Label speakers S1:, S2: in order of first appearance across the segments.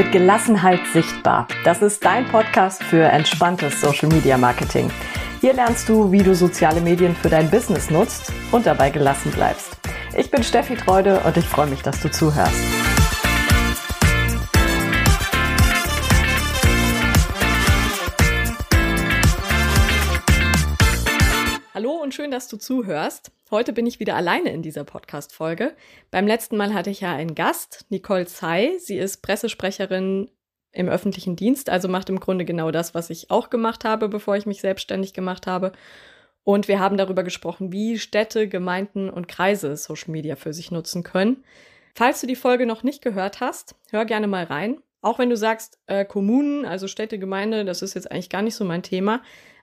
S1: Mit Gelassenheit sichtbar. Das ist dein Podcast für entspanntes Social Media Marketing. Hier lernst du, wie du soziale Medien für dein Business nutzt und dabei gelassen bleibst. Ich bin Steffi Treude und ich freue mich, dass du zuhörst. Dass du zuhörst. Heute bin ich wieder alleine in dieser Podcast-Folge. Beim letzten Mal hatte ich ja einen Gast, Nicole Zey. Sie ist Pressesprecherin im öffentlichen Dienst, also macht im Grunde genau das, was ich auch gemacht habe, bevor ich mich selbstständig gemacht habe. Und wir haben darüber gesprochen, wie Städte, Gemeinden und Kreise Social Media für sich nutzen können. Falls du die Folge noch nicht gehört hast, hör gerne mal rein. Auch wenn du sagst, äh, Kommunen, also Städte, Gemeinde, das ist jetzt eigentlich gar nicht so mein Thema.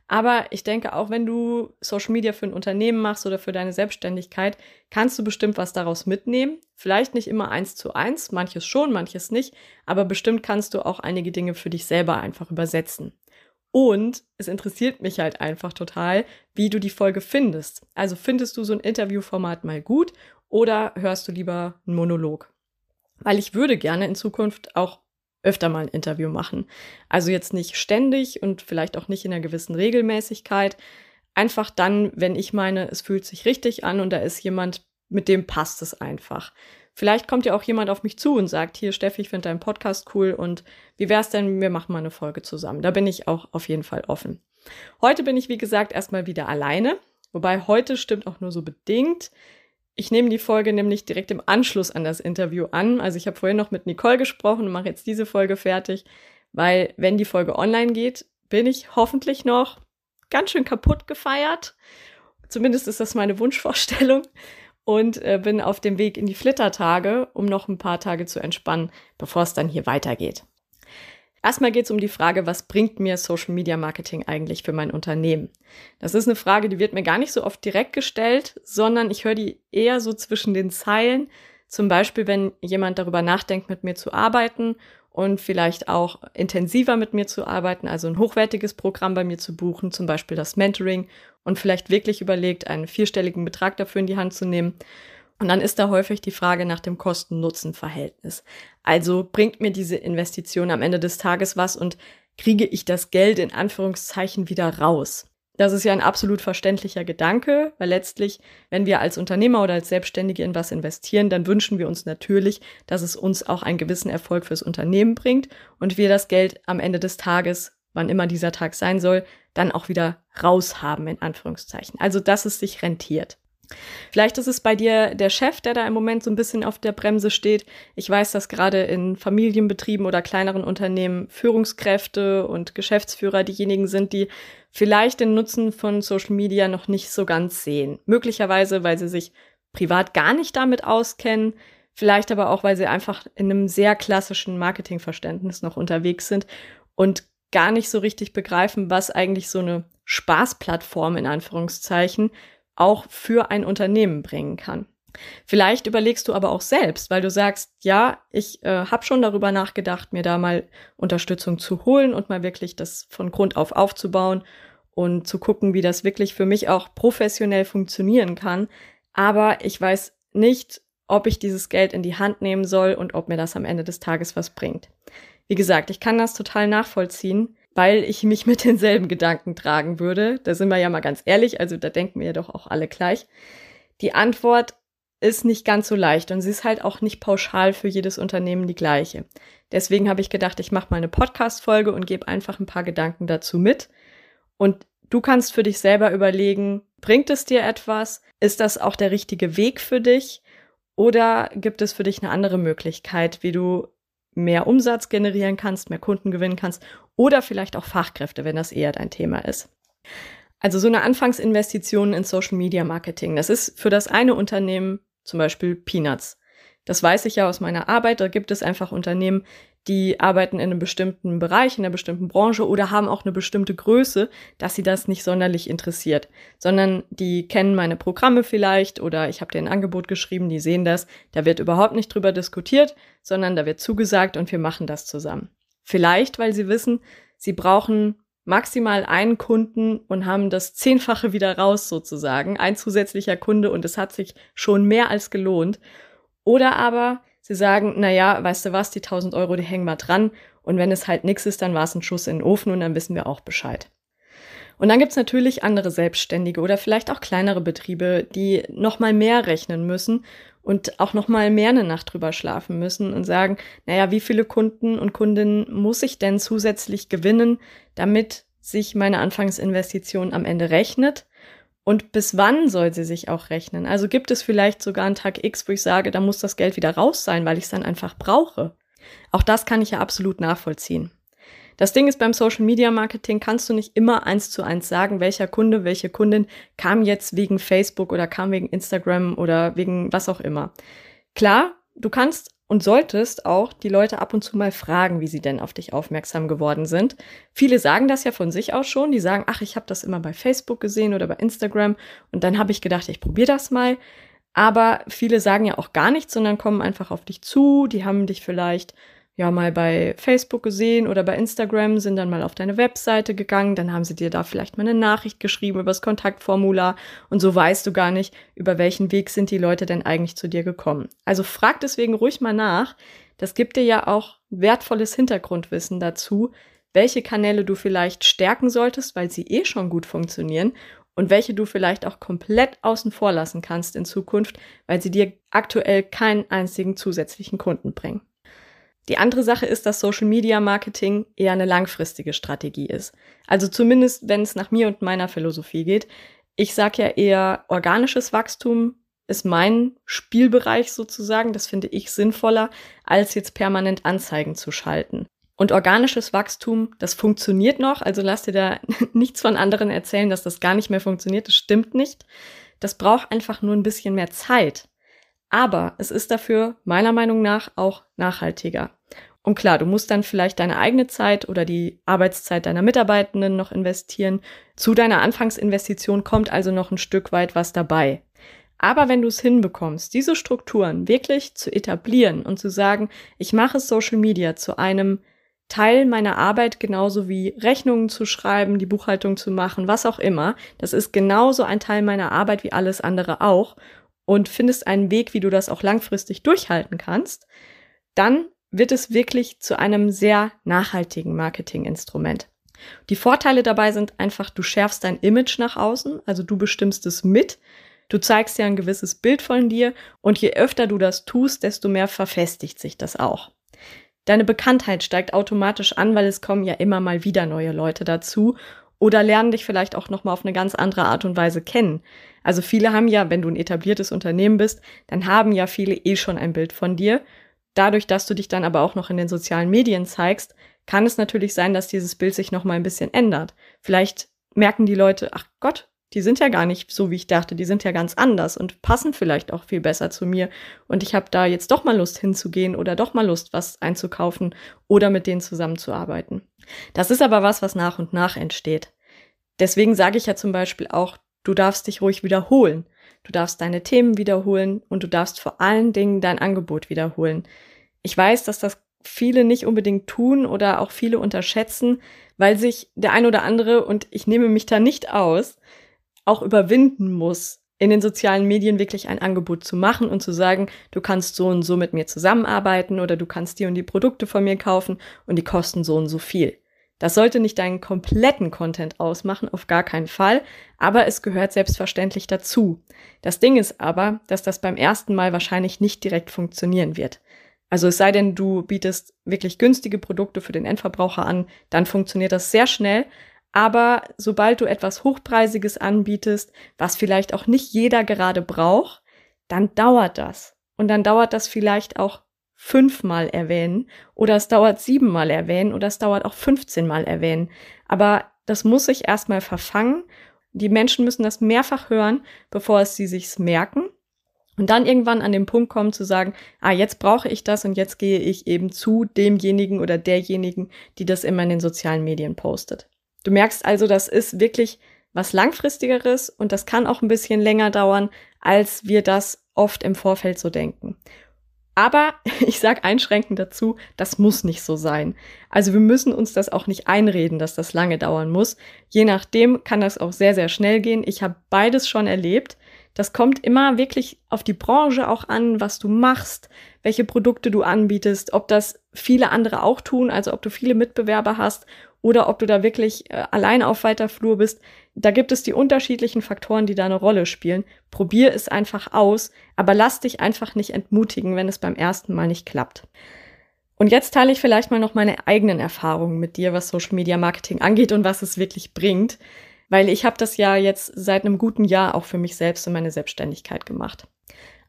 S1: Aber ich denke, auch wenn du Social Media für ein Unternehmen machst oder für deine Selbstständigkeit, kannst du bestimmt was daraus mitnehmen. Vielleicht nicht immer eins zu eins, manches schon, manches nicht, aber bestimmt kannst du auch einige Dinge für dich selber einfach übersetzen. Und es interessiert mich halt einfach total, wie du die Folge findest. Also findest du so ein Interviewformat mal gut oder hörst du lieber einen Monolog? Weil ich würde gerne in Zukunft auch öfter mal ein Interview machen. Also jetzt nicht ständig und vielleicht auch nicht in einer gewissen Regelmäßigkeit. Einfach dann, wenn ich meine, es fühlt sich richtig an und da ist jemand, mit dem passt es einfach. Vielleicht kommt ja auch jemand auf mich zu und sagt, hier Steffi, ich finde deinen Podcast cool und wie wär's denn, wir machen mal eine Folge zusammen. Da bin ich auch auf jeden Fall offen. Heute bin ich, wie gesagt, erstmal wieder alleine. Wobei heute stimmt auch nur so bedingt. Ich nehme die Folge nämlich direkt im Anschluss an das Interview an. Also ich habe vorhin noch mit Nicole gesprochen und mache jetzt diese Folge fertig, weil wenn die Folge online geht, bin ich hoffentlich noch ganz schön kaputt gefeiert. Zumindest ist das meine Wunschvorstellung und äh, bin auf dem Weg in die Flittertage, um noch ein paar Tage zu entspannen, bevor es dann hier weitergeht. Erstmal geht es um die Frage, was bringt mir Social Media Marketing eigentlich für mein Unternehmen? Das ist eine Frage, die wird mir gar nicht so oft direkt gestellt, sondern ich höre die eher so zwischen den Zeilen. Zum Beispiel, wenn jemand darüber nachdenkt, mit mir zu arbeiten und vielleicht auch intensiver mit mir zu arbeiten, also ein hochwertiges Programm bei mir zu buchen, zum Beispiel das Mentoring und vielleicht wirklich überlegt, einen vierstelligen Betrag dafür in die Hand zu nehmen und dann ist da häufig die Frage nach dem Kosten-Nutzen-Verhältnis. Also bringt mir diese Investition am Ende des Tages was und kriege ich das Geld in Anführungszeichen wieder raus? Das ist ja ein absolut verständlicher Gedanke, weil letztlich, wenn wir als Unternehmer oder als Selbstständige in was investieren, dann wünschen wir uns natürlich, dass es uns auch einen gewissen Erfolg fürs Unternehmen bringt und wir das Geld am Ende des Tages, wann immer dieser Tag sein soll, dann auch wieder raushaben, in Anführungszeichen. Also, dass es sich rentiert. Vielleicht ist es bei dir der Chef, der da im Moment so ein bisschen auf der Bremse steht. Ich weiß, dass gerade in Familienbetrieben oder kleineren Unternehmen Führungskräfte und Geschäftsführer diejenigen sind, die vielleicht den Nutzen von Social Media noch nicht so ganz sehen. Möglicherweise, weil sie sich privat gar nicht damit auskennen, vielleicht aber auch, weil sie einfach in einem sehr klassischen Marketingverständnis noch unterwegs sind und gar nicht so richtig begreifen, was eigentlich so eine Spaßplattform in Anführungszeichen auch für ein Unternehmen bringen kann. Vielleicht überlegst du aber auch selbst, weil du sagst, ja, ich äh, habe schon darüber nachgedacht, mir da mal Unterstützung zu holen und mal wirklich das von Grund auf aufzubauen und zu gucken, wie das wirklich für mich auch professionell funktionieren kann. Aber ich weiß nicht, ob ich dieses Geld in die Hand nehmen soll und ob mir das am Ende des Tages was bringt. Wie gesagt, ich kann das total nachvollziehen weil ich mich mit denselben Gedanken tragen würde. Da sind wir ja mal ganz ehrlich, also da denken wir ja doch auch alle gleich. Die Antwort ist nicht ganz so leicht und sie ist halt auch nicht pauschal für jedes Unternehmen die gleiche. Deswegen habe ich gedacht, ich mache mal eine Podcast-Folge und gebe einfach ein paar Gedanken dazu mit. Und du kannst für dich selber überlegen, bringt es dir etwas? Ist das auch der richtige Weg für dich? Oder gibt es für dich eine andere Möglichkeit, wie du mehr Umsatz generieren kannst, mehr Kunden gewinnen kannst oder vielleicht auch Fachkräfte, wenn das eher dein Thema ist. Also so eine Anfangsinvestition in Social Media Marketing, das ist für das eine Unternehmen zum Beispiel Peanuts. Das weiß ich ja aus meiner Arbeit. Da gibt es einfach Unternehmen, die arbeiten in einem bestimmten Bereich, in einer bestimmten Branche oder haben auch eine bestimmte Größe, dass sie das nicht sonderlich interessiert, sondern die kennen meine Programme vielleicht oder ich habe dir ein Angebot geschrieben, die sehen das, da wird überhaupt nicht drüber diskutiert, sondern da wird zugesagt und wir machen das zusammen. Vielleicht, weil sie wissen, sie brauchen maximal einen Kunden und haben das Zehnfache wieder raus sozusagen, ein zusätzlicher Kunde und es hat sich schon mehr als gelohnt. Oder aber Sie sagen, na ja, weißt du was, die 1000 Euro, die hängen mal dran. Und wenn es halt nix ist, dann war es ein Schuss in den Ofen und dann wissen wir auch Bescheid. Und dann gibt's natürlich andere Selbstständige oder vielleicht auch kleinere Betriebe, die noch mal mehr rechnen müssen und auch noch mal mehr eine Nacht drüber schlafen müssen und sagen, naja, wie viele Kunden und Kundinnen muss ich denn zusätzlich gewinnen, damit sich meine Anfangsinvestition am Ende rechnet? Und bis wann soll sie sich auch rechnen? Also gibt es vielleicht sogar einen Tag X, wo ich sage, da muss das Geld wieder raus sein, weil ich es dann einfach brauche. Auch das kann ich ja absolut nachvollziehen. Das Ding ist beim Social Media Marketing kannst du nicht immer eins zu eins sagen, welcher Kunde, welche Kundin kam jetzt wegen Facebook oder kam wegen Instagram oder wegen was auch immer. Klar, du kannst und solltest auch die Leute ab und zu mal fragen, wie sie denn auf dich aufmerksam geworden sind. Viele sagen das ja von sich aus schon. Die sagen, ach, ich habe das immer bei Facebook gesehen oder bei Instagram und dann habe ich gedacht, ich probiere das mal. Aber viele sagen ja auch gar nichts, sondern kommen einfach auf dich zu. Die haben dich vielleicht ja mal bei Facebook gesehen oder bei Instagram, sind dann mal auf deine Webseite gegangen, dann haben sie dir da vielleicht mal eine Nachricht geschrieben über das Kontaktformular und so weißt du gar nicht, über welchen Weg sind die Leute denn eigentlich zu dir gekommen. Also frag deswegen ruhig mal nach. Das gibt dir ja auch wertvolles Hintergrundwissen dazu, welche Kanäle du vielleicht stärken solltest, weil sie eh schon gut funktionieren und welche du vielleicht auch komplett außen vor lassen kannst in Zukunft, weil sie dir aktuell keinen einzigen zusätzlichen Kunden bringen. Die andere Sache ist, dass Social Media Marketing eher eine langfristige Strategie ist. Also zumindest, wenn es nach mir und meiner Philosophie geht. Ich sage ja eher, organisches Wachstum ist mein Spielbereich sozusagen. Das finde ich sinnvoller, als jetzt permanent Anzeigen zu schalten. Und organisches Wachstum, das funktioniert noch. Also lass dir da nichts von anderen erzählen, dass das gar nicht mehr funktioniert. Das stimmt nicht. Das braucht einfach nur ein bisschen mehr Zeit. Aber es ist dafür meiner Meinung nach auch nachhaltiger. Und klar, du musst dann vielleicht deine eigene Zeit oder die Arbeitszeit deiner Mitarbeitenden noch investieren. Zu deiner Anfangsinvestition kommt also noch ein Stück weit was dabei. Aber wenn du es hinbekommst, diese Strukturen wirklich zu etablieren und zu sagen, ich mache Social Media zu einem Teil meiner Arbeit, genauso wie Rechnungen zu schreiben, die Buchhaltung zu machen, was auch immer, das ist genauso ein Teil meiner Arbeit wie alles andere auch und findest einen Weg, wie du das auch langfristig durchhalten kannst, dann wird es wirklich zu einem sehr nachhaltigen Marketinginstrument. Die Vorteile dabei sind einfach, du schärfst dein Image nach außen, also du bestimmst es mit, du zeigst ja ein gewisses Bild von dir und je öfter du das tust, desto mehr verfestigt sich das auch. Deine Bekanntheit steigt automatisch an, weil es kommen ja immer mal wieder neue Leute dazu oder lernen dich vielleicht auch noch mal auf eine ganz andere Art und Weise kennen. Also viele haben ja, wenn du ein etabliertes Unternehmen bist, dann haben ja viele eh schon ein Bild von dir dadurch, dass du dich dann aber auch noch in den sozialen Medien zeigst, kann es natürlich sein, dass dieses Bild sich noch mal ein bisschen ändert. Vielleicht merken die Leute, ach Gott, die sind ja gar nicht so, wie ich dachte, die sind ja ganz anders und passen vielleicht auch viel besser zu mir. Und ich habe da jetzt doch mal Lust hinzugehen oder doch mal Lust, was einzukaufen oder mit denen zusammenzuarbeiten. Das ist aber was, was nach und nach entsteht. Deswegen sage ich ja zum Beispiel auch, du darfst dich ruhig wiederholen. Du darfst deine Themen wiederholen und du darfst vor allen Dingen dein Angebot wiederholen. Ich weiß, dass das viele nicht unbedingt tun oder auch viele unterschätzen, weil sich der ein oder andere, und ich nehme mich da nicht aus, auch überwinden muss, in den sozialen Medien wirklich ein Angebot zu machen und zu sagen, du kannst so und so mit mir zusammenarbeiten oder du kannst die und die Produkte von mir kaufen und die kosten so und so viel. Das sollte nicht deinen kompletten Content ausmachen, auf gar keinen Fall, aber es gehört selbstverständlich dazu. Das Ding ist aber, dass das beim ersten Mal wahrscheinlich nicht direkt funktionieren wird. Also es sei denn, du bietest wirklich günstige Produkte für den Endverbraucher an, dann funktioniert das sehr schnell. Aber sobald du etwas Hochpreisiges anbietest, was vielleicht auch nicht jeder gerade braucht, dann dauert das. Und dann dauert das vielleicht auch fünfmal erwähnen oder es dauert siebenmal erwähnen oder es dauert auch 15 Mal erwähnen. Aber das muss sich erstmal verfangen. Die Menschen müssen das mehrfach hören, bevor es sie sich's merken. Und dann irgendwann an den Punkt kommen zu sagen, ah, jetzt brauche ich das und jetzt gehe ich eben zu demjenigen oder derjenigen, die das immer in den sozialen Medien postet. Du merkst also, das ist wirklich was langfristigeres und das kann auch ein bisschen länger dauern, als wir das oft im Vorfeld so denken. Aber ich sage einschränkend dazu, das muss nicht so sein. Also wir müssen uns das auch nicht einreden, dass das lange dauern muss. Je nachdem kann das auch sehr, sehr schnell gehen. Ich habe beides schon erlebt, Das kommt immer wirklich auf die Branche auch an, was du machst, welche Produkte du anbietest, ob das viele andere auch tun, also ob du viele Mitbewerber hast oder ob du da wirklich äh, allein auf weiter Flur bist. Da gibt es die unterschiedlichen Faktoren, die da eine Rolle spielen. Probier es einfach aus, aber lass dich einfach nicht entmutigen, wenn es beim ersten Mal nicht klappt. Und jetzt teile ich vielleicht mal noch meine eigenen Erfahrungen mit dir, was Social Media Marketing angeht und was es wirklich bringt, weil ich habe das ja jetzt seit einem guten Jahr auch für mich selbst und meine Selbstständigkeit gemacht.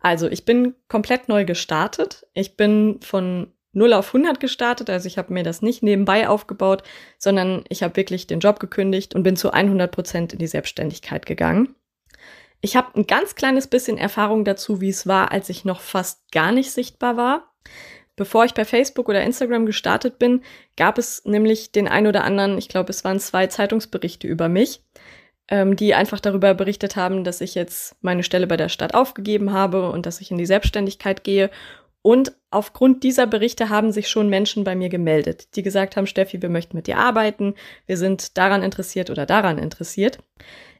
S1: Also, ich bin komplett neu gestartet. Ich bin von 0 auf 100 gestartet, also ich habe mir das nicht nebenbei aufgebaut, sondern ich habe wirklich den Job gekündigt und bin zu 100 Prozent in die Selbstständigkeit gegangen. Ich habe ein ganz kleines bisschen Erfahrung dazu, wie es war, als ich noch fast gar nicht sichtbar war. Bevor ich bei Facebook oder Instagram gestartet bin, gab es nämlich den ein oder anderen, ich glaube, es waren zwei Zeitungsberichte über mich, ähm, die einfach darüber berichtet haben, dass ich jetzt meine Stelle bei der Stadt aufgegeben habe und dass ich in die Selbstständigkeit gehe. Und aufgrund dieser Berichte haben sich schon Menschen bei mir gemeldet, die gesagt haben, Steffi, wir möchten mit dir arbeiten, wir sind daran interessiert oder daran interessiert.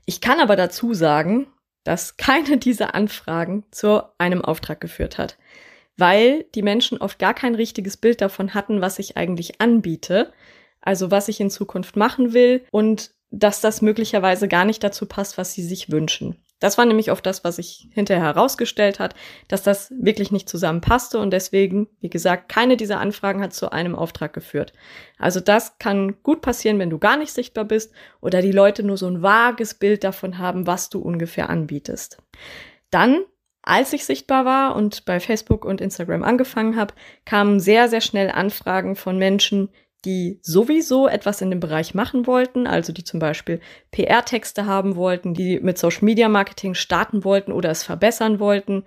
S1: Ich kann aber dazu sagen, dass keine dieser Anfragen zu einem Auftrag geführt hat weil die Menschen oft gar kein richtiges Bild davon hatten, was ich eigentlich anbiete, also was ich in Zukunft machen will und dass das möglicherweise gar nicht dazu passt, was sie sich wünschen. Das war nämlich oft das, was sich hinterher herausgestellt hat, dass das wirklich nicht zusammenpasste und deswegen, wie gesagt, keine dieser Anfragen hat zu einem Auftrag geführt. Also das kann gut passieren, wenn du gar nicht sichtbar bist oder die Leute nur so ein vages Bild davon haben, was du ungefähr anbietest. Dann als ich sichtbar war und bei Facebook und Instagram angefangen habe, kamen sehr, sehr schnell Anfragen von Menschen, die sowieso etwas in dem Bereich machen wollten, also die zum Beispiel PR-Texte haben wollten, die mit Social Media Marketing starten wollten oder es verbessern wollten.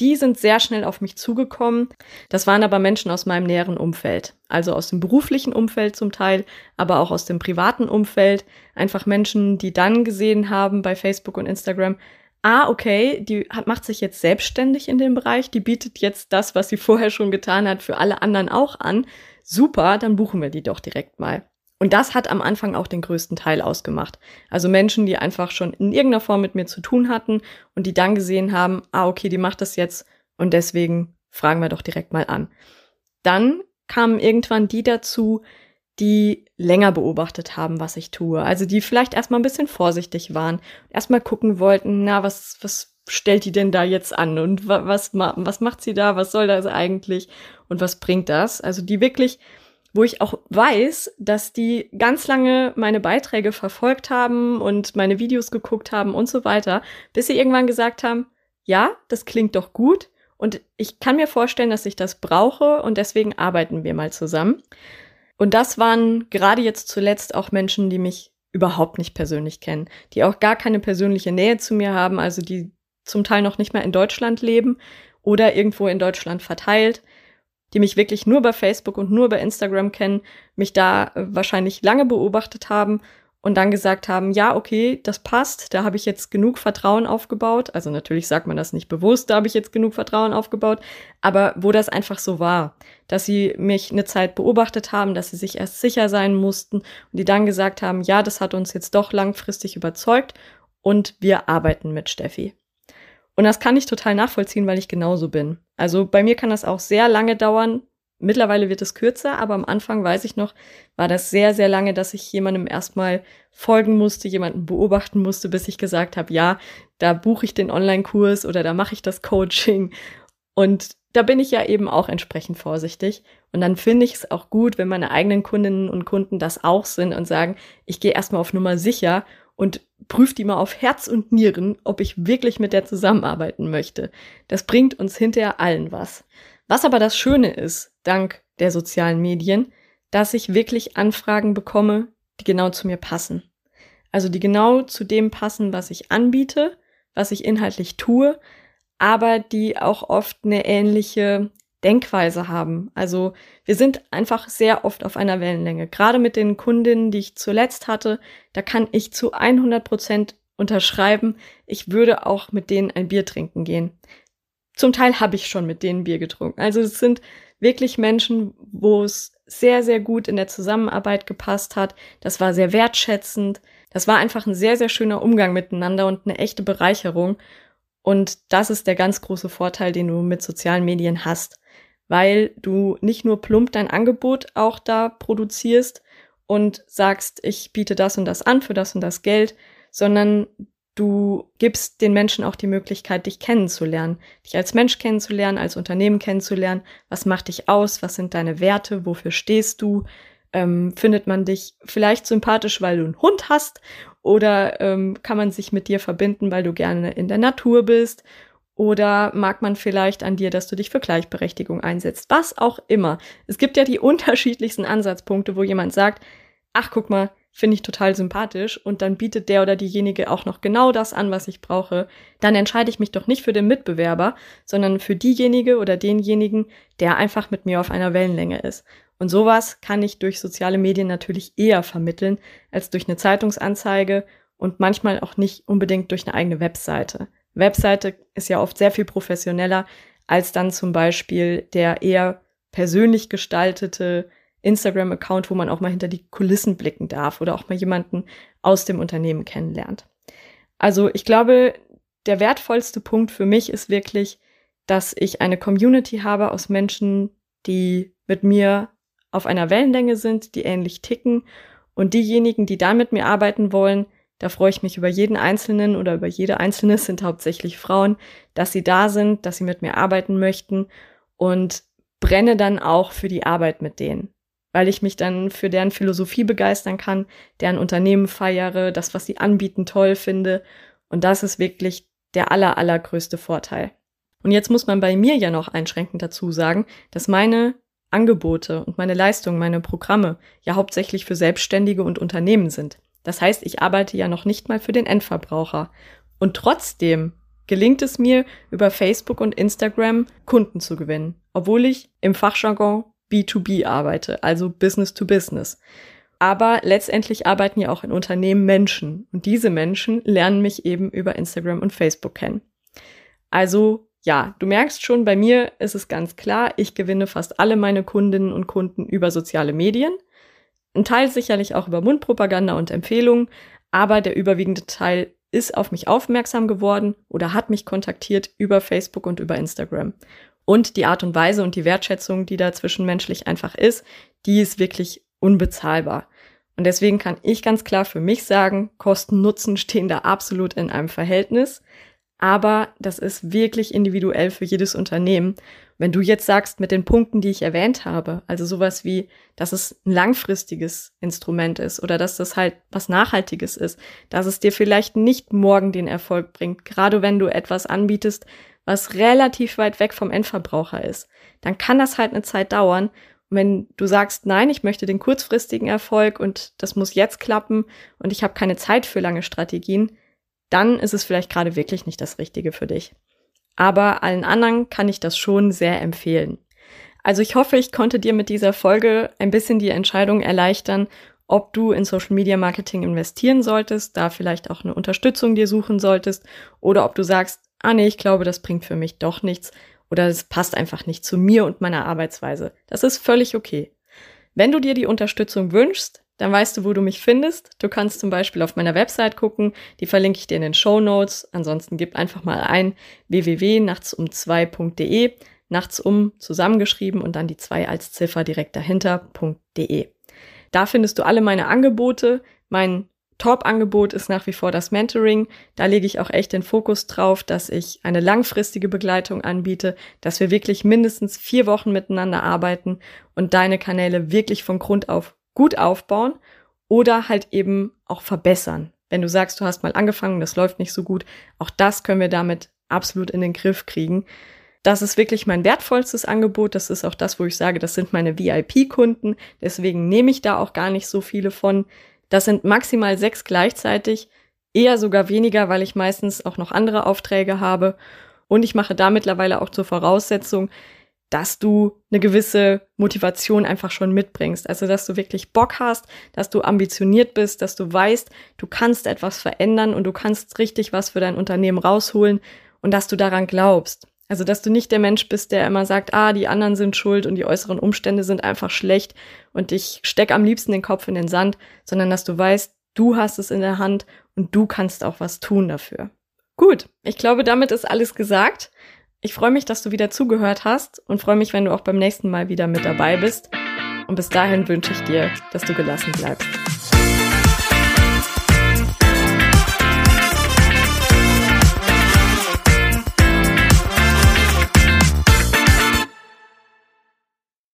S1: Die sind sehr schnell auf mich zugekommen. Das waren aber Menschen aus meinem näheren Umfeld, also aus dem beruflichen Umfeld zum Teil, aber auch aus dem privaten Umfeld. Einfach Menschen, die dann gesehen haben bei Facebook und Instagram, ah, okay, die hat, macht sich jetzt selbstständig in dem Bereich, die bietet jetzt das, was sie vorher schon getan hat, für alle anderen auch an. Super, dann buchen wir die doch direkt mal. Und das hat am Anfang auch den größten Teil ausgemacht. Also Menschen, die einfach schon in irgendeiner Form mit mir zu tun hatten und die dann gesehen haben, ah, okay, die macht das jetzt und deswegen fragen wir doch direkt mal an. Dann kamen irgendwann die dazu, die länger beobachtet haben, was ich tue. Also die vielleicht erstmal ein bisschen vorsichtig waren, erstmal gucken wollten, na, was, was stellt die denn da jetzt an und was, was macht sie da, was soll das eigentlich und was bringt das? Also die wirklich, wo ich auch weiß, dass die ganz lange meine Beiträge verfolgt haben und meine Videos geguckt haben und so weiter, bis sie irgendwann gesagt haben, ja, das klingt doch gut und ich kann mir vorstellen, dass ich das brauche und deswegen arbeiten wir mal zusammen. Und das waren gerade jetzt zuletzt auch Menschen, die mich überhaupt nicht persönlich kennen, die auch gar keine persönliche Nähe zu mir haben, also die zum Teil noch nicht mehr in Deutschland leben oder irgendwo in Deutschland verteilt, die mich wirklich nur bei Facebook und nur bei Instagram kennen, mich da wahrscheinlich lange beobachtet haben und dann gesagt haben, ja, okay, das passt, da habe ich jetzt genug Vertrauen aufgebaut. Also natürlich sagt man das nicht bewusst, da habe ich jetzt genug Vertrauen aufgebaut, aber wo das einfach so war, dass sie mich eine Zeit beobachtet haben, dass sie sich erst sicher sein mussten und die dann gesagt haben, ja, das hat uns jetzt doch langfristig überzeugt und wir arbeiten mit Steffi. Und das kann ich total nachvollziehen, weil ich genauso bin. Also bei mir kann das auch sehr lange dauern, Mittlerweile wird es kürzer, aber am Anfang weiß ich noch, war das sehr, sehr lange, dass ich jemandem erstmal folgen musste, jemanden beobachten musste, bis ich gesagt habe, ja, da buche ich den Online-Kurs oder da mache ich das Coaching. Und da bin ich ja eben auch entsprechend vorsichtig. Und dann finde ich es auch gut, wenn meine eigenen Kundinnen und Kunden das auch sind und sagen, ich gehe erstmal auf Nummer sicher und prüfe die mal auf Herz und Nieren, ob ich wirklich mit der zusammenarbeiten möchte. Das bringt uns hinterher allen was. Was aber das Schöne ist, dank der sozialen Medien, dass ich wirklich Anfragen bekomme, die genau zu mir passen. Also die genau zu dem passen, was ich anbiete, was ich inhaltlich tue, aber die auch oft eine ähnliche Denkweise haben. Also wir sind einfach sehr oft auf einer Wellenlänge. Gerade mit den Kundinnen, die ich zuletzt hatte, da kann ich zu 100 Prozent unterschreiben, ich würde auch mit denen ein Bier trinken gehen zum Teil habe ich schon mit denen Bier getrunken. Also es sind wirklich Menschen, wo es sehr, sehr gut in der Zusammenarbeit gepasst hat. Das war sehr wertschätzend. Das war einfach ein sehr, sehr schöner Umgang miteinander und eine echte Bereicherung. Und das ist der ganz große Vorteil, den du mit sozialen Medien hast, weil du nicht nur plump dein Angebot auch da produzierst und sagst, ich biete das und das an für das und das Geld, sondern du gibst den Menschen auch die Möglichkeit, dich kennenzulernen, dich als Mensch kennenzulernen, als Unternehmen kennenzulernen. Was macht dich aus? Was sind deine Werte? Wofür stehst du? Ähm, findet man dich vielleicht sympathisch, weil du einen Hund hast? Oder ähm, kann man sich mit dir verbinden, weil du gerne in der Natur bist? Oder mag man vielleicht an dir, dass du dich für Gleichberechtigung einsetzt? Was auch immer. Es gibt ja die unterschiedlichsten Ansatzpunkte, wo jemand sagt, ach guck mal, finde ich total sympathisch und dann bietet der oder diejenige auch noch genau das an, was ich brauche, dann entscheide ich mich doch nicht für den Mitbewerber, sondern für diejenige oder denjenigen, der einfach mit mir auf einer Wellenlänge ist. Und sowas kann ich durch soziale Medien natürlich eher vermitteln als durch eine Zeitungsanzeige und manchmal auch nicht unbedingt durch eine eigene Webseite. Webseite ist ja oft sehr viel professioneller als dann zum Beispiel der eher persönlich gestaltete Instagram-Account, wo man auch mal hinter die Kulissen blicken darf oder auch mal jemanden aus dem Unternehmen kennenlernt. Also ich glaube, der wertvollste Punkt für mich ist wirklich, dass ich eine Community habe aus Menschen, die mit mir auf einer Wellenlänge sind, die ähnlich ticken. Und diejenigen, die da mit mir arbeiten wollen, da freue ich mich über jeden Einzelnen oder über jede Einzelne, sind hauptsächlich Frauen, dass sie da sind, dass sie mit mir arbeiten möchten und brenne dann auch für die Arbeit mit denen weil ich mich dann für deren Philosophie begeistern kann, deren Unternehmen feiere, das, was sie anbieten, toll finde. Und das ist wirklich der aller, allergrößte Vorteil. Und jetzt muss man bei mir ja noch einschränkend dazu sagen, dass meine Angebote und meine Leistungen, meine Programme ja hauptsächlich für Selbstständige und Unternehmen sind. Das heißt, ich arbeite ja noch nicht mal für den Endverbraucher. Und trotzdem gelingt es mir, über Facebook und Instagram Kunden zu gewinnen, obwohl ich im Fachjargon B2B arbeite, also Business to Business. Aber letztendlich arbeiten ja auch in Unternehmen Menschen und diese Menschen lernen mich eben über Instagram und Facebook kennen. Also ja, du merkst schon, bei mir ist es ganz klar, ich gewinne fast alle meine Kundinnen und Kunden über soziale Medien. Ein Teil sicherlich auch über Mundpropaganda und Empfehlungen, aber der überwiegende Teil ist auf mich aufmerksam geworden oder hat mich kontaktiert über Facebook und über Instagram. Und die Art und Weise und die Wertschätzung, die da zwischenmenschlich einfach ist, die ist wirklich unbezahlbar. Und deswegen kann ich ganz klar für mich sagen, Kosten-Nutzen stehen da absolut in einem Verhältnis. Aber das ist wirklich individuell für jedes Unternehmen. Wenn du jetzt sagst, mit den Punkten, die ich erwähnt habe, also sowas wie, dass es ein langfristiges Instrument ist oder dass das halt was Nachhaltiges ist, dass es dir vielleicht nicht morgen den Erfolg bringt, gerade wenn du etwas anbietest, was relativ weit weg vom Endverbraucher ist, dann kann das halt eine Zeit dauern. Und wenn du sagst, nein, ich möchte den kurzfristigen Erfolg und das muss jetzt klappen und ich habe keine Zeit für lange Strategien, dann ist es vielleicht gerade wirklich nicht das Richtige für dich. Aber allen anderen kann ich das schon sehr empfehlen. Also ich hoffe, ich konnte dir mit dieser Folge ein bisschen die Entscheidung erleichtern, ob du in Social Media Marketing investieren solltest, da vielleicht auch eine Unterstützung dir suchen solltest oder ob du sagst, ah nee, ich glaube, das bringt für mich doch nichts oder es passt einfach nicht zu mir und meiner Arbeitsweise. Das ist völlig okay. Wenn du dir die Unterstützung wünschst, dann weißt du, wo du mich findest. Du kannst zum Beispiel auf meiner Website gucken, die verlinke ich dir in den Show Notes. Ansonsten gib einfach mal ein www.nachtsum2.de, nachtsum zusammengeschrieben und dann die zwei als Ziffer direkt dahinter.de. Da findest du alle meine Angebote, mein Top-Angebot ist nach wie vor das Mentoring. Da lege ich auch echt den Fokus drauf, dass ich eine langfristige Begleitung anbiete, dass wir wirklich mindestens vier Wochen miteinander arbeiten und deine Kanäle wirklich von Grund auf gut aufbauen oder halt eben auch verbessern. Wenn du sagst, du hast mal angefangen, das läuft nicht so gut, auch das können wir damit absolut in den Griff kriegen. Das ist wirklich mein wertvollstes Angebot. Das ist auch das, wo ich sage, das sind meine VIP-Kunden. Deswegen nehme ich da auch gar nicht so viele von. Das sind maximal sechs gleichzeitig, eher sogar weniger, weil ich meistens auch noch andere Aufträge habe. Und ich mache da mittlerweile auch zur Voraussetzung, dass du eine gewisse Motivation einfach schon mitbringst. Also, dass du wirklich Bock hast, dass du ambitioniert bist, dass du weißt, du kannst etwas verändern und du kannst richtig was für dein Unternehmen rausholen und dass du daran glaubst. Also, dass du nicht der Mensch bist, der immer sagt, ah, die anderen sind schuld und die äußeren Umstände sind einfach schlecht und ich steck am liebsten den Kopf in den Sand, sondern dass du weißt, du hast es in der Hand und du kannst auch was tun dafür. Gut, ich glaube, damit ist alles gesagt. Ich freue mich, dass du wieder zugehört hast und freue mich, wenn du auch beim nächsten Mal wieder mit dabei bist. Und bis dahin wünsche ich dir, dass du gelassen bleibst.